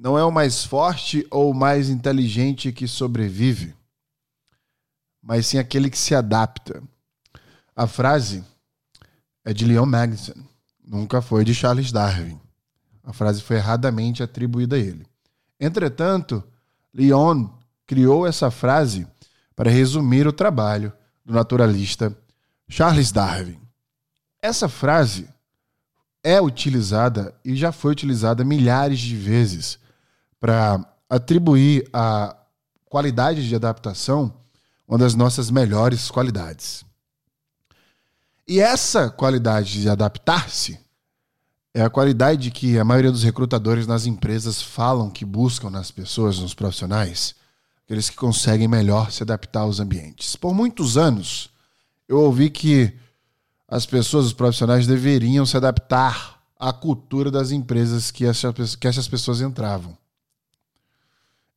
não é o mais forte ou o mais inteligente que sobrevive, mas sim aquele que se adapta. A frase é de Leon Magnuson, nunca foi de Charles Darwin. A frase foi erradamente atribuída a ele. Entretanto, Leon criou essa frase para resumir o trabalho do naturalista Charles Darwin. Essa frase é utilizada e já foi utilizada milhares de vezes para atribuir a qualidade de adaptação uma das nossas melhores qualidades. E essa qualidade de adaptar-se é a qualidade que a maioria dos recrutadores nas empresas falam que buscam nas pessoas, nos profissionais, aqueles que conseguem melhor se adaptar aos ambientes. Por muitos anos, eu ouvi que as pessoas, os profissionais, deveriam se adaptar à cultura das empresas que essas, pessoas entravam.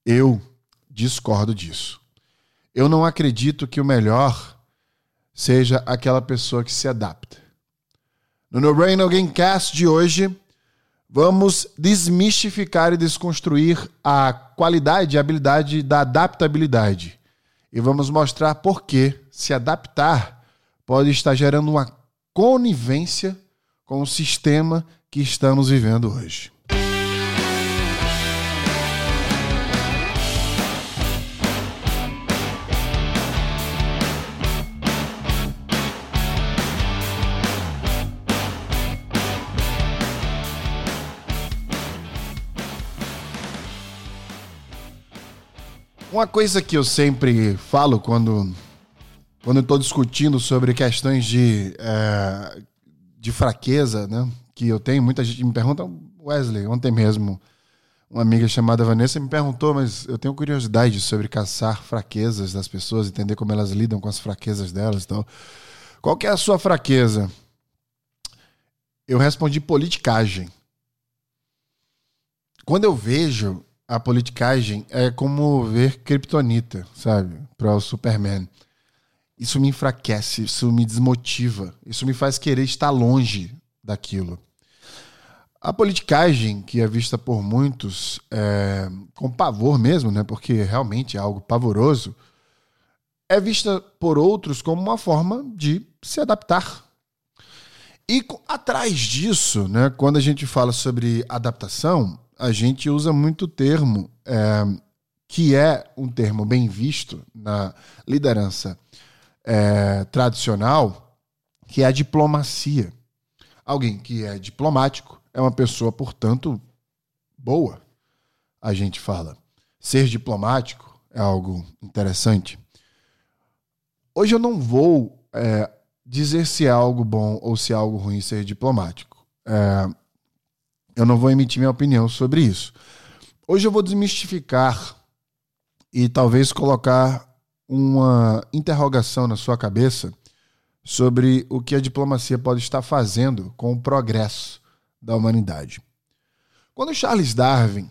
Eu discordo disso. Eu não acredito que o melhor seja aquela pessoa que se adapta. No No Brain Gamecast de hoje, vamos desmistificar e desconstruir a qualidade e habilidade da adaptabilidade. E vamos mostrar por que se adaptar pode estar gerando uma conivência com o sistema que estamos vivendo hoje. Uma coisa que eu sempre falo quando quando estou discutindo sobre questões de, é, de fraqueza, né? Que eu tenho, muita gente me pergunta, Wesley, ontem mesmo, uma amiga chamada Vanessa me perguntou, mas eu tenho curiosidade sobre caçar fraquezas das pessoas, entender como elas lidam com as fraquezas delas. Então, qual que é a sua fraqueza? Eu respondi politicagem. Quando eu vejo a politicagem, é como ver kryptonita, sabe? Para o Superman isso me enfraquece, isso me desmotiva, isso me faz querer estar longe daquilo. A politicagem, que é vista por muitos é, com pavor mesmo, né, porque realmente é algo pavoroso, é vista por outros como uma forma de se adaptar. E atrás disso, né, quando a gente fala sobre adaptação, a gente usa muito o termo é, que é um termo bem visto na liderança é, tradicional, que é a diplomacia. Alguém que é diplomático é uma pessoa, portanto, boa, a gente fala. Ser diplomático é algo interessante. Hoje eu não vou é, dizer se é algo bom ou se é algo ruim ser diplomático. É, eu não vou emitir minha opinião sobre isso. Hoje eu vou desmistificar e talvez colocar uma interrogação na sua cabeça sobre o que a diplomacia pode estar fazendo com o progresso da humanidade. Quando Charles Darwin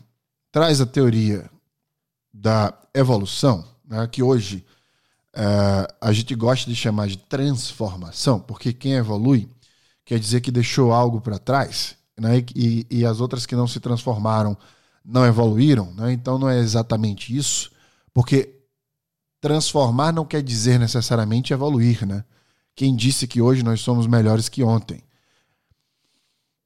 traz a teoria da evolução, né, que hoje é, a gente gosta de chamar de transformação, porque quem evolui quer dizer que deixou algo para trás, né, e, e, as outras que não se transformaram não evoluíram, né, então não é exatamente isso, porque transformar não quer dizer necessariamente evoluir, né? Quem disse que hoje nós somos melhores que ontem?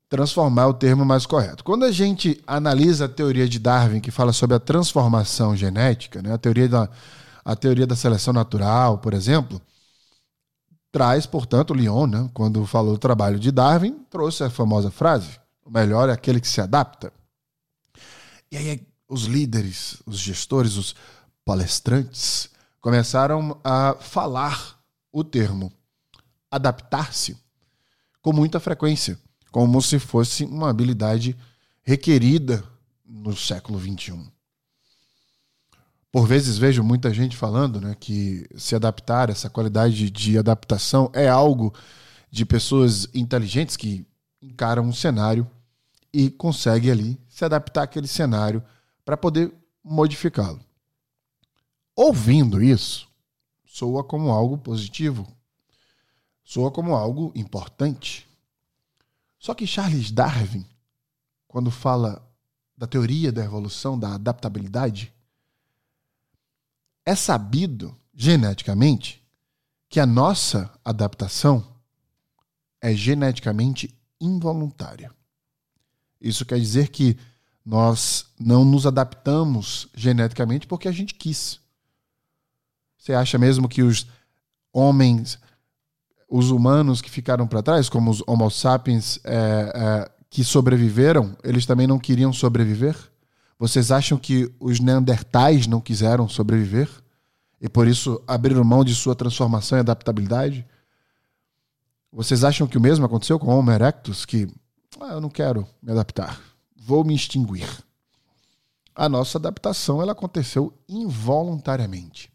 Transformar é o termo mais correto. Quando a gente analisa a teoria de Darwin, que fala sobre a transformação genética, né? a, teoria da, a teoria da seleção natural, por exemplo, traz, portanto, Leon, né? quando falou do trabalho de Darwin, trouxe a famosa frase: o melhor é aquele que se adapta. E aí os líderes, os gestores, os palestrantes, começaram a falar o termo adaptar-se com muita frequência, como se fosse uma habilidade requerida no século XXI. Por vezes vejo muita gente falando né, que se adaptar, essa qualidade de adaptação é algo de pessoas inteligentes que encaram um cenário e conseguem ali se adaptar àquele cenário para poder modificá-lo. Ouvindo isso, soa como algo positivo, soa como algo importante. Só que Charles Darwin, quando fala da teoria da evolução, da adaptabilidade, é sabido geneticamente que a nossa adaptação é geneticamente involuntária. Isso quer dizer que nós não nos adaptamos geneticamente porque a gente quis. Você acha mesmo que os homens, os humanos que ficaram para trás, como os Homo sapiens é, é, que sobreviveram, eles também não queriam sobreviver? Vocês acham que os neandertais não quiseram sobreviver? E por isso abriram mão de sua transformação e adaptabilidade? Vocês acham que o mesmo aconteceu com o Homo erectus, que ah, eu não quero me adaptar, vou me extinguir? A nossa adaptação ela aconteceu involuntariamente.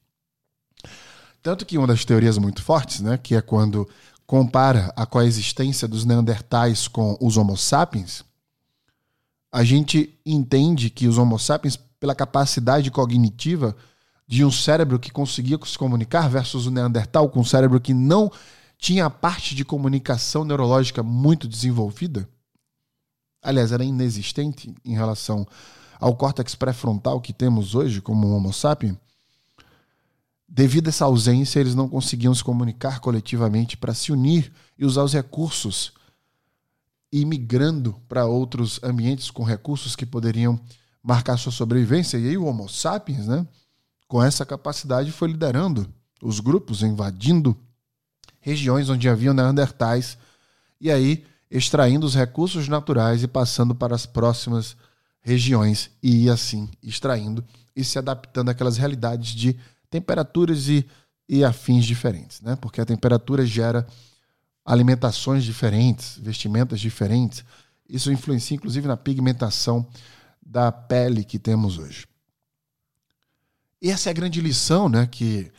Tanto que uma das teorias muito fortes, né, que é quando compara a coexistência dos neandertais com os Homo sapiens, a gente entende que os Homo sapiens, pela capacidade cognitiva de um cérebro que conseguia se comunicar versus o Neandertal com um cérebro que não tinha a parte de comunicação neurológica muito desenvolvida, aliás, era inexistente em relação ao córtex pré-frontal que temos hoje como Homo sapiens, devido a essa ausência, eles não conseguiam se comunicar coletivamente para se unir e usar os recursos e migrando para outros ambientes com recursos que poderiam marcar sua sobrevivência. E aí o Homo sapiens, né, com essa capacidade, foi liderando os grupos, invadindo regiões onde haviam neandertais e aí extraindo os recursos naturais e passando para as próximas regiões e assim extraindo e se adaptando àquelas realidades de temperaturas e, e afins diferentes, né? Porque a temperatura gera alimentações diferentes, vestimentas diferentes. Isso influencia, inclusive, na pigmentação da pele que temos hoje. E essa é a grande lição né, que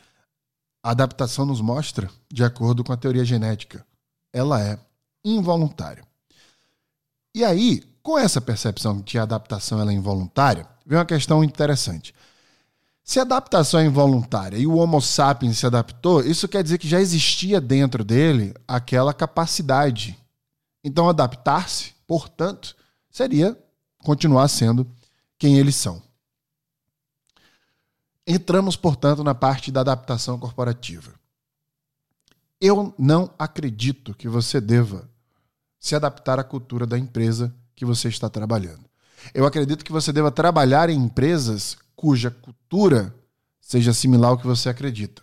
a adaptação nos mostra, de acordo com a teoria genética. Ela é involuntária. E aí, com essa percepção de que a adaptação é involuntária, vem uma questão interessante. Se adaptação é involuntária e o Homo sapiens se adaptou, isso quer dizer que já existia dentro dele aquela capacidade. Então, adaptar-se, portanto, seria continuar sendo quem eles são. Entramos, portanto, na parte da adaptação corporativa. Eu não acredito que você deva se adaptar à cultura da empresa que você está trabalhando. Eu acredito que você deva trabalhar em empresas cuja cultura seja similar ao que você acredita.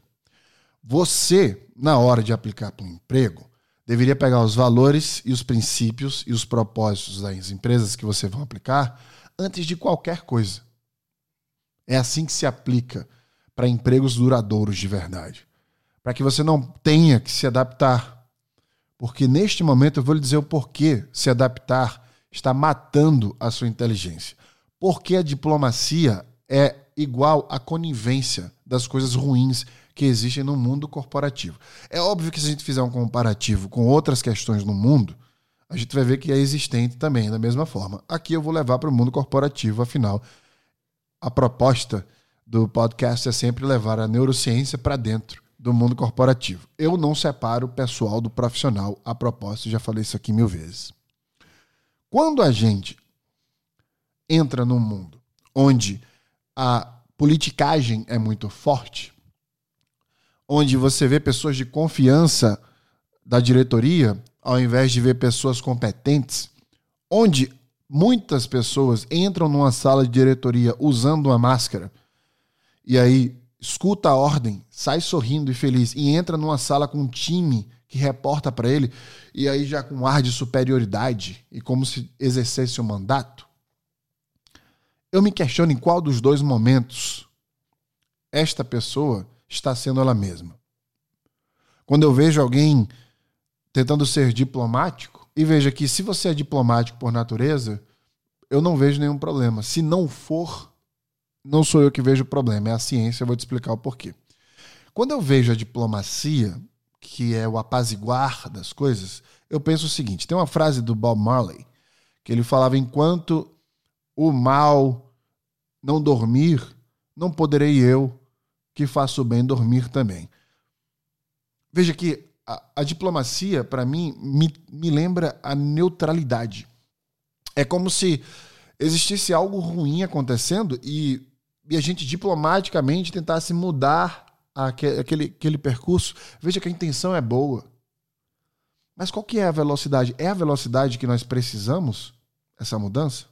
Você, na hora de aplicar para um emprego, deveria pegar os valores e os princípios e os propósitos das empresas que você vai aplicar antes de qualquer coisa. É assim que se aplica para empregos duradouros de verdade. Para que você não tenha que se adaptar. Porque neste momento eu vou lhe dizer o porquê se adaptar está matando a sua inteligência. Porque a diplomacia é igual à conivência das coisas ruins que existem no mundo corporativo. É óbvio que se a gente fizer um comparativo com outras questões no mundo, a gente vai ver que é existente também da mesma forma. Aqui eu vou levar para o mundo corporativo, afinal, a proposta do podcast é sempre levar a neurociência para dentro do mundo corporativo. Eu não separo o pessoal do profissional a propósito, já falei isso aqui mil vezes. Quando a gente entra num mundo onde a politicagem é muito forte, onde você vê pessoas de confiança da diretoria, ao invés de ver pessoas competentes, onde muitas pessoas entram numa sala de diretoria usando uma máscara e aí escuta a ordem, sai sorrindo e feliz e entra numa sala com um time que reporta para ele e aí já com um ar de superioridade e como se exercesse o mandato, eu me questiono em qual dos dois momentos esta pessoa está sendo ela mesma. Quando eu vejo alguém tentando ser diplomático, e veja que se você é diplomático por natureza, eu não vejo nenhum problema. Se não for, não sou eu que vejo o problema, é a ciência, eu vou te explicar o porquê. Quando eu vejo a diplomacia, que é o apaziguar das coisas, eu penso o seguinte: tem uma frase do Bob Marley que ele falava: enquanto o mal não dormir, não poderei eu, que faço bem, dormir também. Veja que a, a diplomacia, para mim, me, me lembra a neutralidade. É como se existisse algo ruim acontecendo e, e a gente diplomaticamente tentasse mudar aquele, aquele, aquele percurso, veja que a intenção é boa. Mas qual que é a velocidade? É a velocidade que nós precisamos? Essa mudança?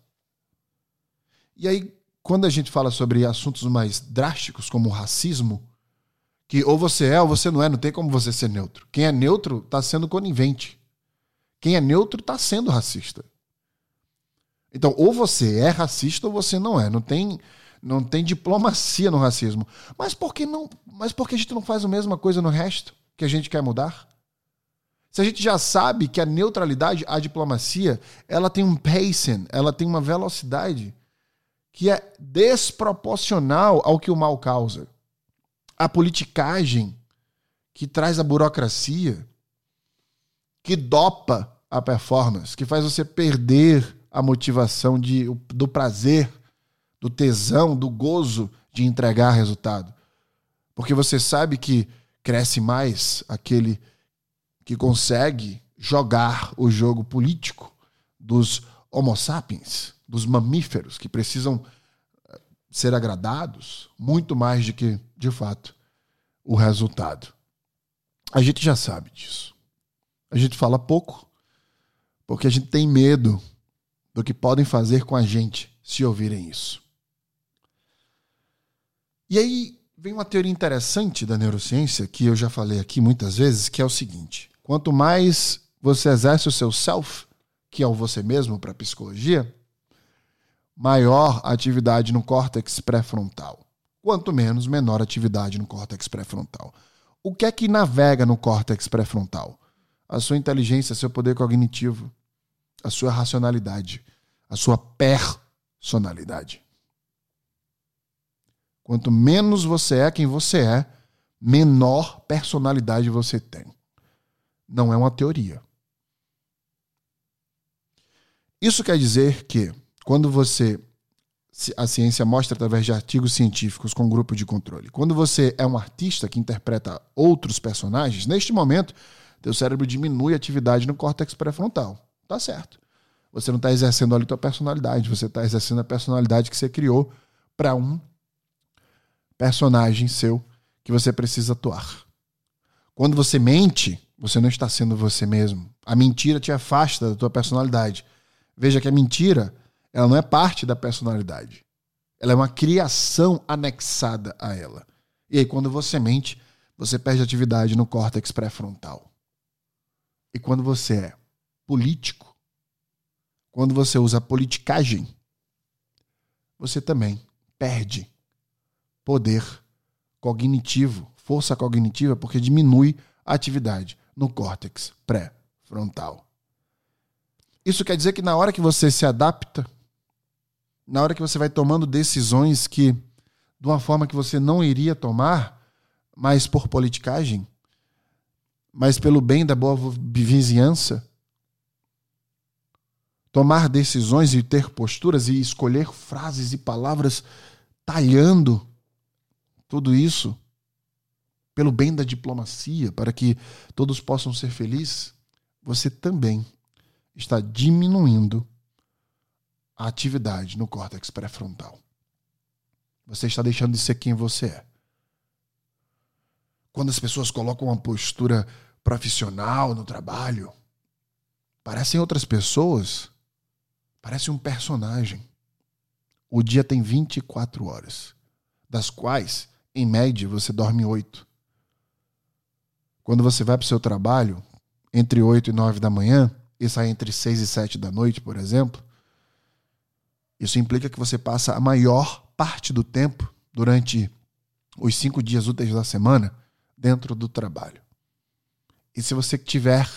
E aí, quando a gente fala sobre assuntos mais drásticos, como o racismo, que ou você é ou você não é, não tem como você ser neutro. Quem é neutro está sendo conivente. Quem é neutro está sendo racista. Então, ou você é racista ou você não é. Não tem, não tem diplomacia no racismo. Mas por que não? Mas por que a gente não faz a mesma coisa no resto que a gente quer mudar? Se a gente já sabe que a neutralidade, a diplomacia, ela tem um pacing, ela tem uma velocidade que é desproporcional ao que o mal causa. A politicagem que traz a burocracia, que dopa a performance, que faz você perder a motivação de, do prazer, do tesão, do gozo de entregar resultado. Porque você sabe que cresce mais aquele que consegue jogar o jogo político dos Homo sapiens, dos mamíferos, que precisam eh, ser agradados muito mais do que, de fato, o resultado. A gente já sabe disso. A gente fala pouco, porque a gente tem medo do que podem fazer com a gente se ouvirem isso. E aí vem uma teoria interessante da neurociência, que eu já falei aqui muitas vezes, que é o seguinte: Quanto mais você exerce o seu self, que é o você mesmo para a psicologia, maior atividade no córtex pré-frontal. Quanto menos, menor atividade no córtex pré-frontal. O que é que navega no córtex pré-frontal? A sua inteligência, seu poder cognitivo, a sua racionalidade, a sua personalidade. Quanto menos você é quem você é, menor personalidade você tem. Não é uma teoria. Isso quer dizer que, quando você. A ciência mostra através de artigos científicos com grupo de controle. Quando você é um artista que interpreta outros personagens, neste momento, teu cérebro diminui a atividade no córtex pré-frontal. Tá certo. Você não está exercendo ali tua personalidade, você está exercendo a personalidade que você criou para um personagem seu que você precisa atuar. Quando você mente, você não está sendo você mesmo. A mentira te afasta da tua personalidade. Veja que a mentira, ela não é parte da personalidade. Ela é uma criação anexada a ela. E aí, quando você mente, você perde atividade no córtex pré-frontal. E quando você é político, quando você usa politicagem, você também perde poder cognitivo, força cognitiva, porque diminui a atividade no córtex pré-frontal. Isso quer dizer que na hora que você se adapta, na hora que você vai tomando decisões que, de uma forma que você não iria tomar, mas por politicagem, mas pelo bem da boa vizinhança, tomar decisões e ter posturas e escolher frases e palavras talhando tudo isso pelo bem da diplomacia, para que todos possam ser felizes, você também está diminuindo a atividade no córtex pré-frontal. Você está deixando de ser quem você é. Quando as pessoas colocam uma postura profissional no trabalho, parecem outras pessoas, parece um personagem. O dia tem 24 horas, das quais, em média, você dorme 8. Quando você vai para o seu trabalho, entre 8 e 9 da manhã, e sai entre 6 e 7 da noite, por exemplo, isso implica que você passa a maior parte do tempo, durante os cinco dias úteis da semana, dentro do trabalho. E se você tiver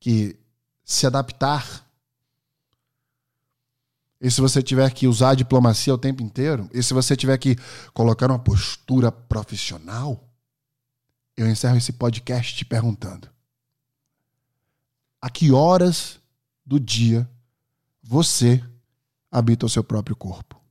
que se adaptar, e se você tiver que usar a diplomacia o tempo inteiro, e se você tiver que colocar uma postura profissional, eu encerro esse podcast te perguntando: a que horas do dia você habita o seu próprio corpo?